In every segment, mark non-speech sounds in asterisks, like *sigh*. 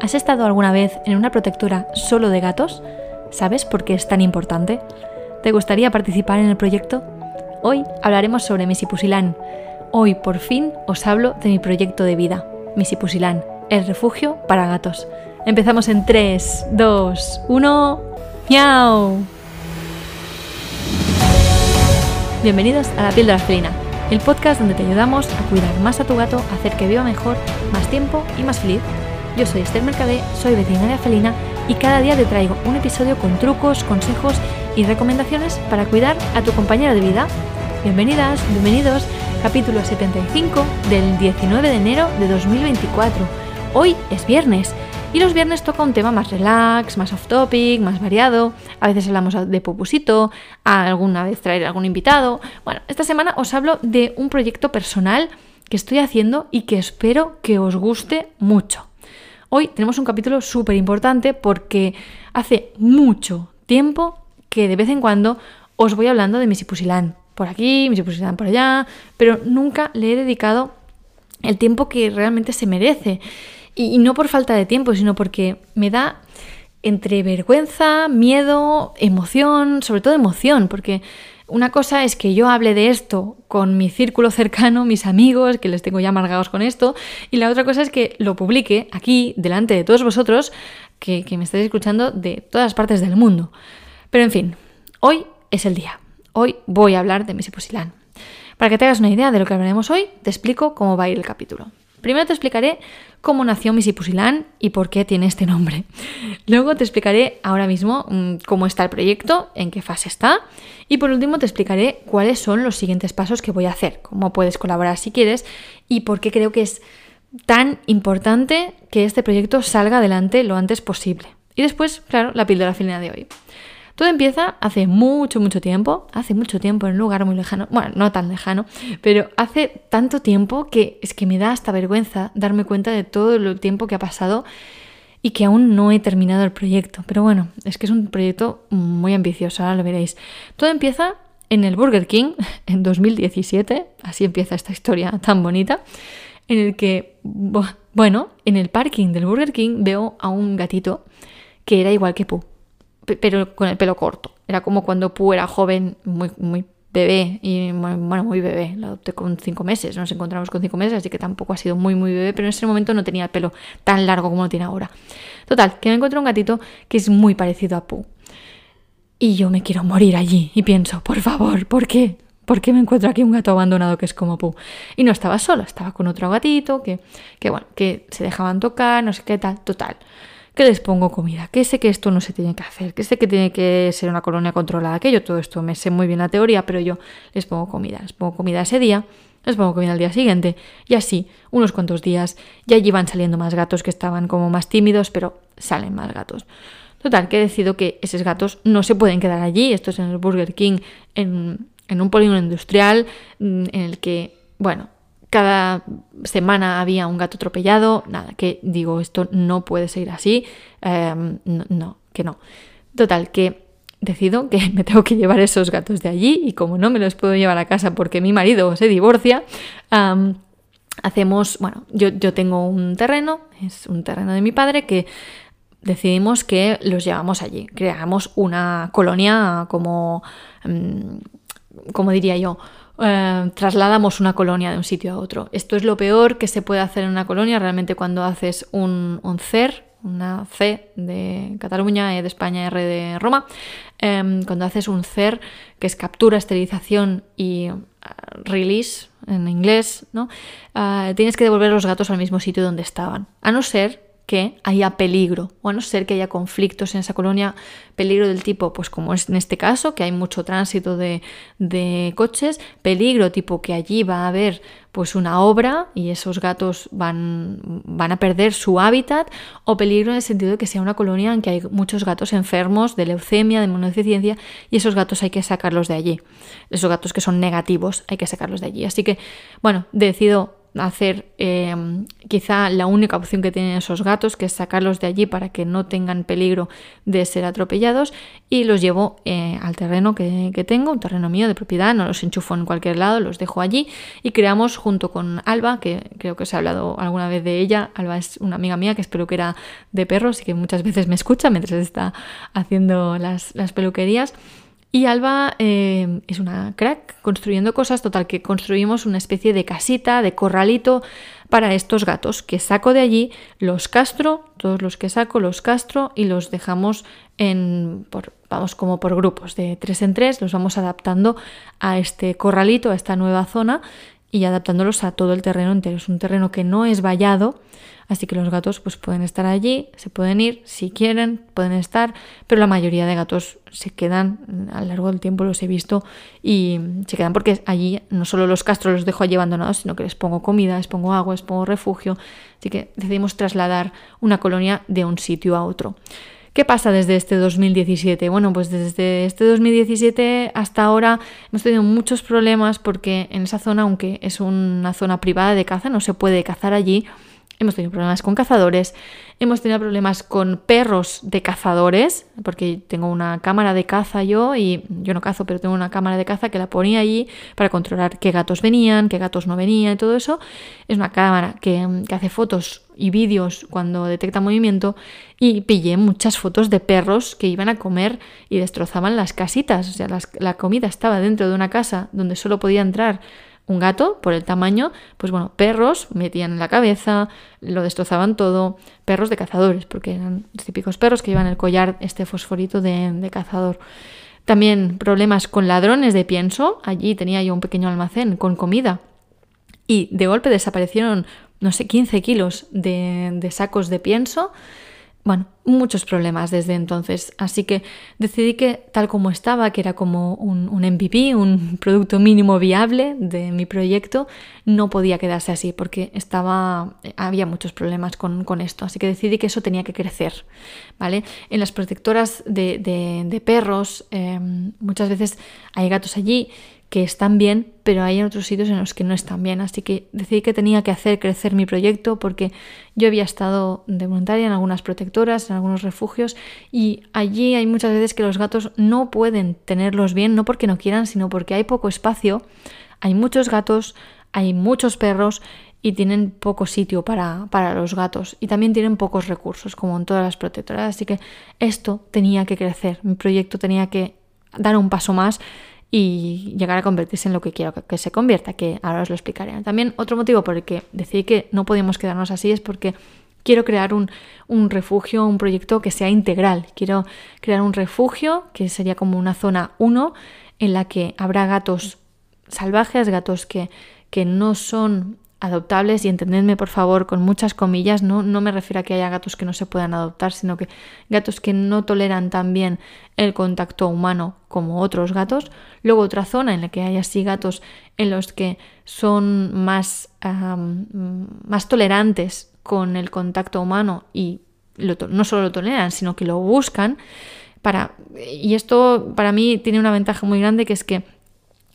¿Has estado alguna vez en una protectora solo de gatos? ¿Sabes por qué es tan importante? ¿Te gustaría participar en el proyecto? Hoy hablaremos sobre Misipusilán. Hoy por fin os hablo de mi proyecto de vida, Misipusilán, el refugio para gatos. Empezamos en 3, 2, 1. ¡Miau! Bienvenidos a La piel de la felina, el podcast donde te ayudamos a cuidar más a tu gato, a hacer que viva mejor, más tiempo y más feliz. Yo soy Esther Mercadé, soy veterinaria felina y cada día te traigo un episodio con trucos, consejos y recomendaciones para cuidar a tu compañero de vida. Bienvenidas, bienvenidos, capítulo 75 del 19 de enero de 2024. Hoy es viernes y los viernes toca un tema más relax, más off topic, más variado. A veces hablamos de popusito, alguna vez traer algún invitado. Bueno, esta semana os hablo de un proyecto personal que estoy haciendo y que espero que os guste mucho. Hoy tenemos un capítulo súper importante porque hace mucho tiempo que de vez en cuando os voy hablando de Misipusilán por aquí, Misipusilán por allá, pero nunca le he dedicado el tiempo que realmente se merece. Y, no por falta de tiempo, sino porque me da entre vergüenza, miedo, emoción, sobre todo emoción, porque una cosa es que yo hable de esto con mi círculo cercano, mis amigos, que les tengo ya amargados con esto, y la otra cosa es que lo publique aquí, delante de todos vosotros, que, me estáis escuchando de todas partes del mundo. Pero en fin, hoy es el día. Hoy voy a hablar de Misipusilán. Para que te hagas una idea de lo que hablaremos hoy, te explico cómo va a ir el capítulo. Primero te explicaré cómo nació Misipusilán y por qué tiene este nombre. *laughs* Luego te explicaré ahora mismo mm, cómo está el proyecto, en qué fase está. Y por último te explicaré cuáles son los siguientes pasos que voy a hacer, cómo puedes colaborar si quieres y por qué creo que es tan importante que este proyecto salga adelante lo antes posible. Y después, claro, la píldora final de hoy. Todo empieza hace mucho, mucho tiempo, hace mucho tiempo en un lugar muy lejano, bueno, no tan lejano, pero hace tanto tiempo que es que me da hasta vergüenza darme cuenta de todo el tiempo que ha pasado y que aún no he terminado el proyecto. Pero bueno, es que es un proyecto muy ambicioso, ahora lo veréis. Todo empieza en el Burger King *laughs* en 2017, así empieza esta historia tan bonita, en el que, bueno, en el parking del Burger King veo a un gatito que era igual que Pooh pero con el pelo corto. Era como cuando Pu era joven, muy, muy bebé, y bueno, muy bebé, lo adopté con cinco meses, nos encontramos con cinco meses, así que tampoco ha sido muy, muy bebé, pero en ese momento no tenía el pelo tan largo como lo tiene ahora. Total, que me encuentro un gatito que es muy parecido a Pu. Y yo me quiero morir allí y pienso, por favor, ¿por qué? ¿Por qué me encuentro aquí un gato abandonado que es como Pu? Y no estaba solo, estaba con otro gatito que, que bueno, que se dejaban tocar, no sé qué tal, total que les pongo comida, que sé que esto no se tiene que hacer, que sé que tiene que ser una colonia controlada, que yo todo esto me sé muy bien la teoría, pero yo les pongo comida, les pongo comida ese día, les pongo comida al día siguiente, y así, unos cuantos días, ya allí van saliendo más gatos que estaban como más tímidos, pero salen más gatos. Total, que he decidido que esos gatos no se pueden quedar allí, esto es en el Burger King, en, en un polígono industrial, mm, en el que, bueno, cada semana había un gato atropellado, nada, que digo, esto no puede seguir así, em, no, que no. Total, que decido que *laughs* me tengo que llevar esos gatos de allí y como no me los puedo llevar a casa porque mi marido se divorcia, hacemos, bueno, yo, yo tengo un terreno, es un terreno de mi padre que decidimos que los llevamos allí, creamos una colonia como, em, como diría yo, eh, trasladamos una colonia de un sitio a otro. Esto es lo peor que se puede hacer en una colonia realmente cuando haces un, CER, una C de Cataluña, E de España, R de Roma, em, cuando haces un CER, que es captura, esterilización y uh, release en inglés, ¿no? Uh, tienes que devolver los gatos al mismo sitio donde estaban. A no ser que haya peligro, o a no ser que haya conflictos en esa colonia, peligro del tipo, pues como es en este caso, que hay mucho tránsito de, de coches, peligro tipo que allí va a haber pues una obra y esos gatos van, van a perder su hábitat, o peligro en el sentido de que sea una colonia en que hay muchos gatos enfermos de leucemia, de inmunodeficiencia, y esos gatos hay que sacarlos de allí. Esos gatos que son negativos hay que sacarlos de allí. Así que, bueno, decido hacer em, quizá la única opción que tienen esos gatos, que es sacarlos de allí para que no tengan peligro de ser atropellados, y los llevo eh, al terreno que, tengo, un terreno mío de propiedad, no los enchufo en cualquier lado, los dejo allí y creamos junto con Alba, que creo que os he hablado alguna vez de ella, Alba es una amiga mía que espero que era de perros y que muchas veces me escucha mientras está haciendo las peluquerías. Y Alba eh, es una crack construyendo cosas, total que construimos una especie de casita, de corralito para estos gatos que saco de allí, los castro, todos los que saco los castro y los dejamos en, vamos como por grupos de tres en tres, los vamos adaptando a este corralito, a esta nueva zona y adaptándolos a todo el terreno entero. Es un terreno que no es vallado, así que los gatos pues pueden estar allí, se pueden ir si quieren, pueden estar, pero la mayoría de gatos se quedan a lo largo del tiempo los he visto y se quedan porque allí no solo los castros los dejo allí abandonados, sino que les pongo comida, les pongo agua, les pongo refugio, así que decidimos trasladar una colonia de un sitio a otro. ¿Qué pasa desde este 2017? Bueno, pues desde este 2017 hasta ahora hemos tenido muchos problemas porque en esa zona, aunque es una zona privada de caza, no se puede cazar allí. Hemos tenido problemas con cazadores, hemos tenido problemas con perros de cazadores, porque tengo una cámara de caza yo y yo no cazo, pero tengo una cámara de caza que la ponía allí para controlar qué gatos venían, qué gatos no venían y todo eso. Es una cámara que, hace fotos y vídeos cuando detecta movimiento y pillé muchas fotos de perros que iban a comer y destrozaban las casitas. O sea, la comida estaba dentro de una casa donde solo podía entrar un gato, por el tamaño, pues bueno, perros metían la cabeza, lo destrozaban todo, perros de cazadores, porque eran típicos perros que llevan el collar, este fosforito de, de cazador. También problemas con ladrones de pienso, allí tenía yo un pequeño almacén con comida y de golpe desaparecieron, no sé, 15 kilos de, de sacos de pienso. Bueno, muchos problemas desde entonces. Así que decidí que tal como estaba, que era como un, MVP, un *laughs* producto mínimo viable de mi proyecto, no podía quedarse así porque estaba, había muchos problemas con, con esto. Así que decidí que eso tenía que crecer. ¿vale? En las protectoras de, de, perros, eh, muchas veces hay gatos allí que están bien, pero hay otros sitios en los que no están bien. Así que decidí que tenía que hacer crecer mi proyecto porque yo había estado de voluntaria en algunas protectoras, algunos refugios, y allí hay muchas veces que los gatos no pueden tenerlos bien, no porque no quieran, sino porque hay poco espacio, hay muchos gatos, hay muchos perros y tienen poco sitio para, para, los gatos y también tienen pocos recursos, como en todas las protectoras. Así que esto tenía que crecer, mi proyecto tenía que dar un paso más y llegar a convertirse en lo que quiero que, se convierta, que ahora os lo explicaré. También otro motivo por el que decidí que no podíamos quedarnos así es porque quiero crear un, refugio, un proyecto que sea integral. Quiero crear un refugio que sería como una zona 1 en la que habrá gatos salvajes, gatos que, no son adoptables y entendedme por favor con muchas comillas, no, me refiero a que haya gatos que no se puedan adoptar, sino que gatos que no toleran tan bien el contacto humano como otros gatos. Luego otra zona en la que hay así gatos en los que son más tolerantes con el contacto humano y no solo lo toleran, sino que lo buscan. Para, y esto para mí tiene una ventaja muy grande que es que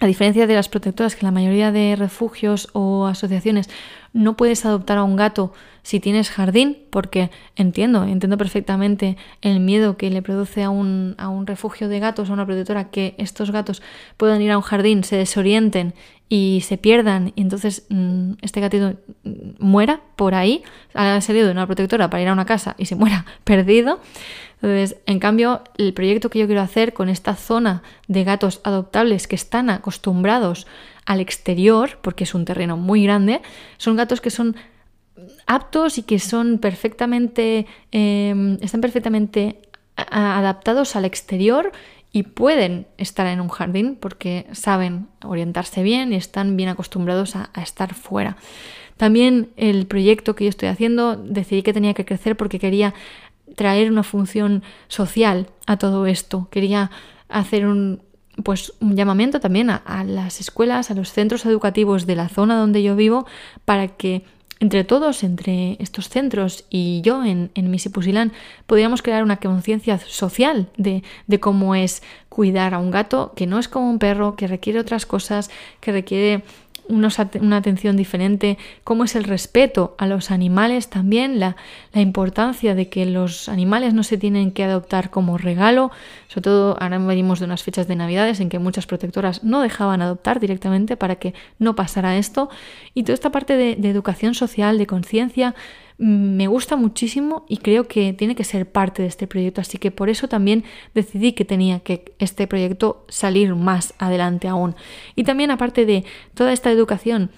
a diferencia de las protectoras, que la mayoría de refugios o asociaciones no puedes adoptar a un gato si tienes jardín, porque entiendo, entiendo perfectamente el miedo que le produce a un, a un refugio de gatos, a una protectora, que estos gatos puedan ir a un jardín, se desorienten y se pierdan y entonces mm, este gatito mm, muera por ahí, ha salido de una protectora para ir a una casa y se *laughs* muera perdido. Entonces, en cambio, el proyecto que yo quiero hacer con esta zona de gatos adoptables que están acostumbrados al exterior, porque es un terreno muy grande, son gatos que son aptos y que son perfectamente, em, están perfectamente adaptados al exterior y pueden estar en un jardín porque saben orientarse bien y están bien acostumbrados a, a, estar fuera. También el proyecto que yo estoy haciendo decidí que tenía que crecer porque quería traer una función social a todo esto. Quería hacer un, pues, un llamamiento también a, las escuelas, a los centros educativos de la zona donde yo vivo, para que entre todos, entre estos centros y yo en, en Misipusilán, podríamos crear una conciencia social de, de, cómo es cuidar a un gato que no es como un perro, que requiere otras cosas, que requiere una atención diferente, cómo es el respeto a los animales también, la, importancia de que los animales no se tienen que adoptar como regalo, sobre todo ahora venimos de unas fechas de navidades en que muchas protectoras no dejaban adoptar directamente para que no pasara esto, y toda esta parte de educación social, de conciencia, me gusta muchísimo y creo que tiene que ser parte de este proyecto, así que por eso también decidí que tenía que este proyecto salir más adelante aún. Y también aparte de toda esta educación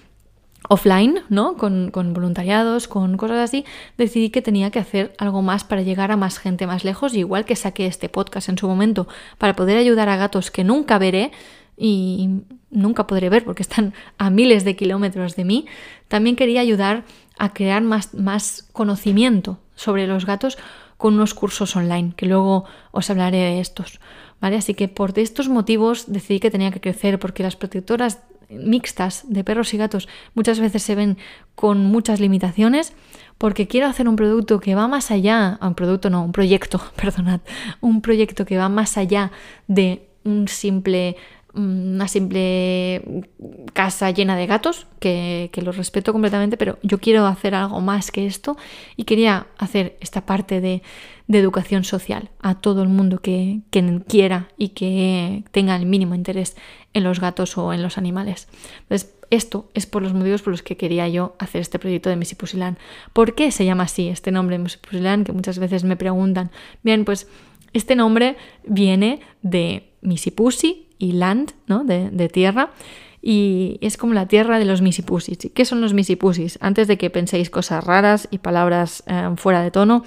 offline, ¿no? Con, con, voluntariados, con cosas así, decidí que tenía que hacer algo más para llegar a más gente más lejos, y igual que saqué este podcast en su momento para poder ayudar a gatos que nunca veré, y nunca podré ver porque están a miles de kilómetros de mí, también quería ayudar a crear más, más conocimiento sobre los gatos con unos cursos online, que luego os hablaré de estos. ¿vale? Así que por estos motivos decidí que tenía que crecer, porque las protectoras mixtas de perros y gatos muchas veces se ven con muchas limitaciones, porque quiero hacer un producto que va más allá, un producto no, un proyecto, *laughs* perdonad, un proyecto que va más allá de un simple una simple casa llena de gatos, que, que los respeto completamente, pero yo quiero hacer algo más que esto y quería hacer esta parte de, de educación social a todo el mundo que, quiera y que tenga el mínimo interés en los gatos o en los animales. Entonces, esto es por los motivos por los que quería yo hacer este proyecto de Missy Pusilán. ¿Por qué se llama así este nombre Missy Pusilán? Que muchas veces me preguntan. Bien, pues este nombre viene de Missy Pussy, y land, ¿no? de, tierra. Y es como la tierra de los misipusis. ¿Qué son los misipusis? Antes de que penséis cosas raras y palabras eh, fuera de tono,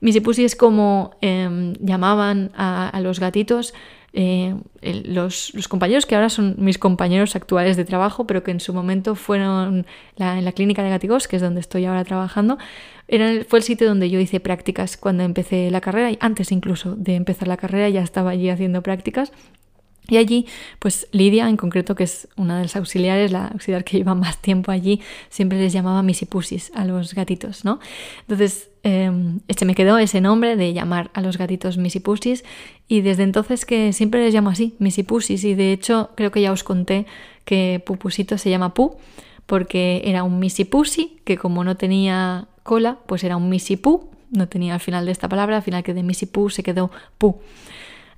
misipusi es como em, llamaban a, los gatitos eh, los, compañeros que ahora son mis compañeros actuales de trabajo, pero que en su momento fueron en la clínica de gatigos, que es donde estoy ahora trabajando, era, fue el sitio donde yo hice prácticas cuando empecé la carrera, y antes incluso de empezar la carrera ya estaba allí haciendo prácticas. Y allí, pues Lidia en concreto, que es una de las auxiliares, la auxiliar que lleva más tiempo allí, siempre les llamaba misipusis a los gatitos, ¿no? Entonces, eh, me quedó ese nombre de llamar a los gatitos misipusis y desde entonces que siempre les llamo así, misipusis. Y de hecho, creo que ya os conté que Pupusito se llama Pu porque era un misipusi que como no tenía cola, pues era un misipú, no tenía al final de esta palabra, al final que de misipú se quedó Pu.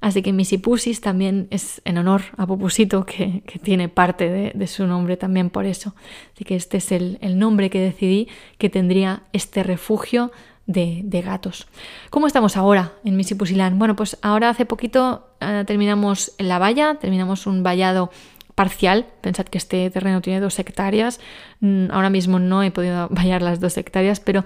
Así que Misipusis también es en honor a Pupusito, que, tiene parte de, su nombre también por eso. Así que este es el, nombre que decidí que tendría este refugio de, gatos. ¿Cómo estamos ahora en Misipusilán? Bueno, pues ahora hace poquito eh, terminamos la valla, terminamos un vallado parcial. Pensad que este terreno tiene dos hectáreas. Mm, ahora mismo no he podido *laughs* vallar las dos hectáreas, pero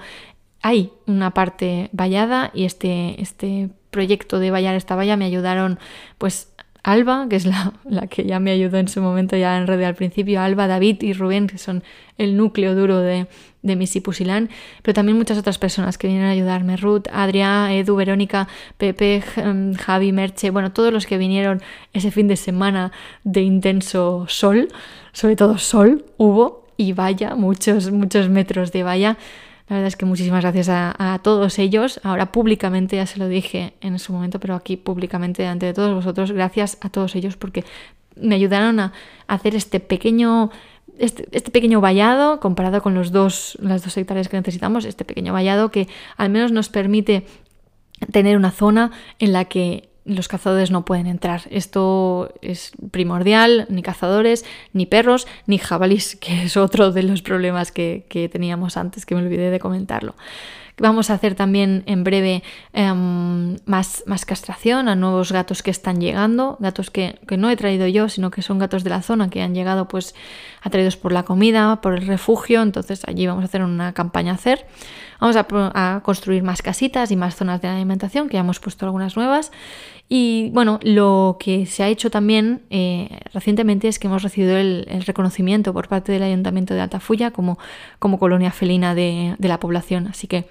hay una parte vallada y este, este proyecto de vallar esta valla me ayudaron pues Alba, que es la, *laughs* la, que ya me ayudó en su momento ya en red al principio, Alba, David y Rubén, que son el núcleo duro de, de Missy Pusilán, pero también muchas otras personas que vinieron a ayudarme, Ruth, Adrián, Edu, Verónica, Pepe, em, Javi, Merche, bueno, todos los que vinieron ese fin de semana de intenso sol, sobre todo sol, hubo y vaya, muchos, muchos metros de valla la verdad es que muchísimas gracias a, todos ellos. Ahora públicamente, ya se lo dije en su momento, pero aquí públicamente delante de todos vosotros, gracias a todos ellos porque me ayudaron a hacer este pequeño este, este, pequeño vallado comparado con los dos, las dos hectáreas que necesitamos, este pequeño vallado que al menos nos permite tener una zona en la que los cazadores no pueden entrar. Esto es primordial, ni cazadores, ni perros, ni jabalís, *laughs* que es otro de los problemas que, teníamos antes, que me olvidé de comentarlo. Vamos a hacer también en breve em, más, más, castración a nuevos gatos que están llegando, gatos que, no he traído yo, sino que son gatos de la zona que han llegado pues atraídos por la comida, por el refugio, entonces allí vamos a hacer una campaña a hacer. Vamos a, construir más casitas y más zonas de alimentación, que ya hemos puesto algunas nuevas. Y bueno, lo que se ha hecho también eh, recientemente es que hemos recibido el, reconocimiento por parte del Ayuntamiento de Altafulla como, como colonia felina de, de la población. Así que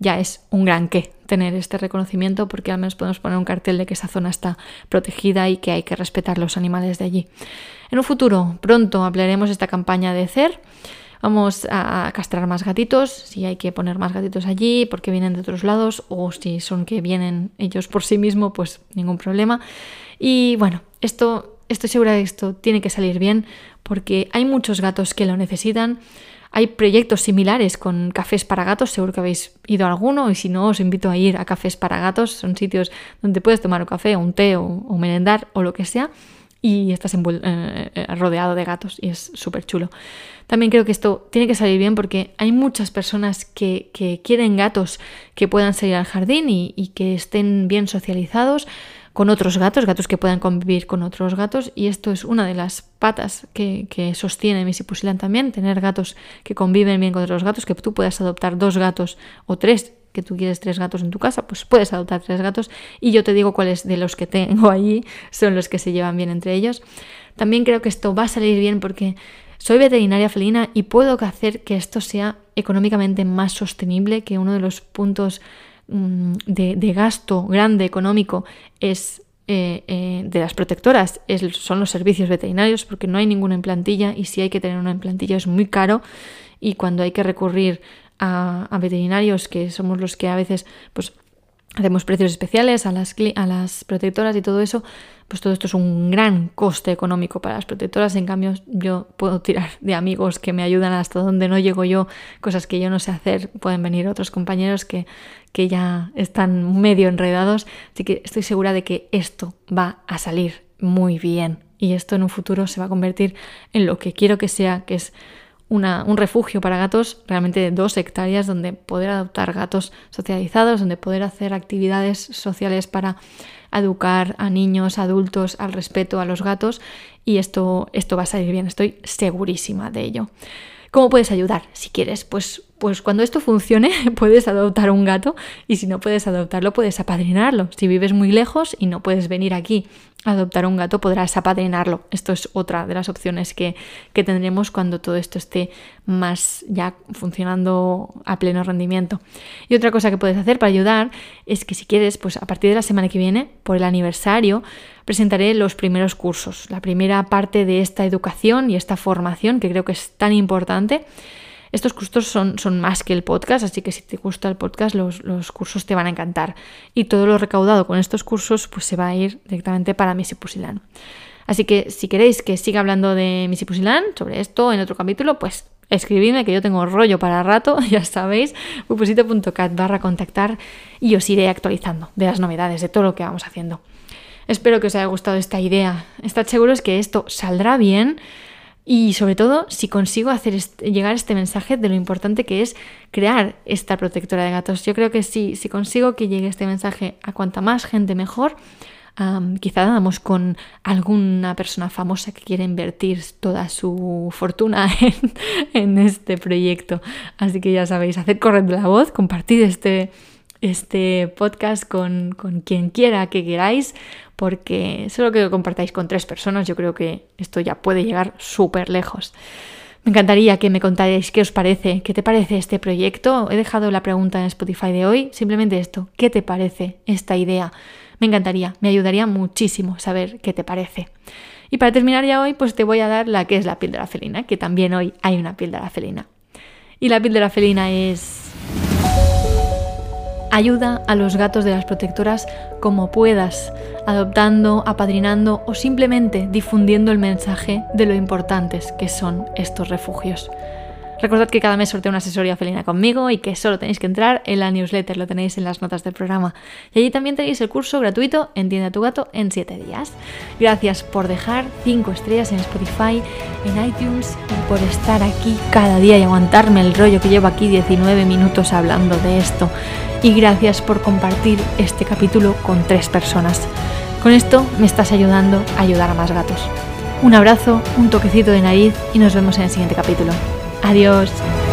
ya es un gran qué tener este reconocimiento porque al menos podemos poner un cartel de que esa zona está protegida y que hay que respetar los animales de allí. En un futuro pronto ampliaremos esta campaña de CER Vamos a castrar más gatitos, si hay que poner más gatitos allí porque vienen de otros lados o si son que vienen ellos por sí mismos, pues ningún problema. Y bueno, esto estoy segura de que esto tiene que salir bien porque hay muchos gatos que lo necesitan. Hay proyectos similares con cafés para gatos, seguro que habéis ido a alguno y si no os invito a ir a cafés para gatos, son sitios donde puedes tomar un café o un té o, merendar o lo que sea y estás eh, eh, rodeado de gatos y es súper chulo. También creo que esto tiene que salir bien porque hay muchas personas que, quieren gatos que puedan salir al jardín y, que estén bien socializados con otros gatos, gatos que puedan convivir con otros gatos, y esto es una de las patas que, que sostiene Misipusilan también, tener gatos que conviven bien con otros gatos, que tú puedas adoptar dos gatos o tres que tú quieres tres gatos en tu casa, pues puedes adoptar tres gatos y yo te digo cuáles de los que tengo allí son los que se llevan bien entre ellos. También creo que esto va a salir bien porque soy veterinaria felina y puedo hacer que esto sea económicamente más sostenible, que uno de los puntos Mm, de, gasto grande económico es eh, eh, de las protectoras son los servicios veterinarios porque no hay ninguna en plantilla y si hay que tener una en plantilla es muy caro y cuando hay que recurrir a, veterinarios que somos los que a veces pues hacemos precios especiales a las, a las protectoras y todo eso, pues todo esto es un gran coste económico para las protectoras. En cambio, yo puedo tirar de amigos que me ayudan hasta donde no llego yo, cosas que yo no sé hacer. Pueden venir otros compañeros que, que ya están medio enredados. Así que estoy segura de que esto va a salir muy bien. Y esto en un futuro se va a convertir en lo que quiero que sea, que es un refugio para gatos realmente de dos hectáreas donde poder adoptar gatos socializados, donde poder hacer actividades sociales para educar a niños, adultos al respeto a los gatos y esto, esto va a salir bien, estoy segurísima de ello. ¿Cómo puedes ayudar? Si quieres, pues, pues cuando esto funcione *laughs* puedes adoptar un gato y si no puedes adoptarlo puedes apadrinarlo. Si vives muy lejos y no puedes venir aquí adoptar un gato podrás apadrinarlo. Esto es otra de las opciones que, que tendremos cuando todo esto esté más ya funcionando a pleno rendimiento. Y otra cosa que puedes hacer para ayudar es que si quieres, pues a partir de la semana que viene, por el aniversario, presentaré los primeros cursos, la primera parte de esta educación y esta formación que creo que es tan importante. Estos cursos son, son más que el podcast, así que si te gusta el podcast, los, cursos te van a encantar. Y todo lo recaudado con estos cursos pues se va a ir directamente para Misipusilán. Así que si queréis que siga hablando de Misipusilán, sobre esto en otro capítulo, pues escribidme que yo tengo rollo para rato, *laughs* ya sabéis, pupusito.cat barra contactar y os iré actualizando de las novedades, de todo lo que vamos haciendo. Espero que os haya gustado esta idea. Estad seguros que esto saldrá bien y sobre todo si consigo hacer llegar este mensaje de lo importante que es crear esta protectora de gatos. Yo creo que si, si consigo que llegue este mensaje a cuanta más gente mejor, quizá damos con alguna persona famosa que quiera invertir toda su fortuna *laughs* en, este proyecto. Así que ya sabéis, hacer correr la voz, compartir este, este podcast con, con quien quiera que queráis porque solo que lo compartáis con tres personas, yo creo que esto ya puede llegar súper lejos. Me encantaría que me contarais qué os parece, qué te parece este proyecto. He dejado la pregunta en Spotify de hoy, simplemente esto, ¿qué te parece esta idea? Me encantaría, me ayudaría muchísimo saber qué te parece. Y para terminar ya hoy, pues te voy a dar la que es la píldora felina, que también hoy hay una píldora felina. Y la píldora felina es Ayuda a los gatos de las protectoras como puedas, adoptando, apadrinando o simplemente difundiendo el mensaje de lo importantes que son estos refugios. Recordad que cada mes sorteo una asesoría felina conmigo y que solo tenéis que entrar en la newsletter, lo tenéis en las notas del programa. Y allí también tenéis el curso gratuito Entiende a tu gato en 7 días. Gracias por dejar 5 estrellas en Spotify, en iTunes y por estar aquí cada día y aguantarme el rollo que llevo aquí 19 minutos hablando de esto y gracias por compartir este capítulo con tres personas. Con esto me estás ayudando a ayudar a más gatos. Un abrazo, un toquecito de nariz y nos vemos en el siguiente capítulo. Adiós.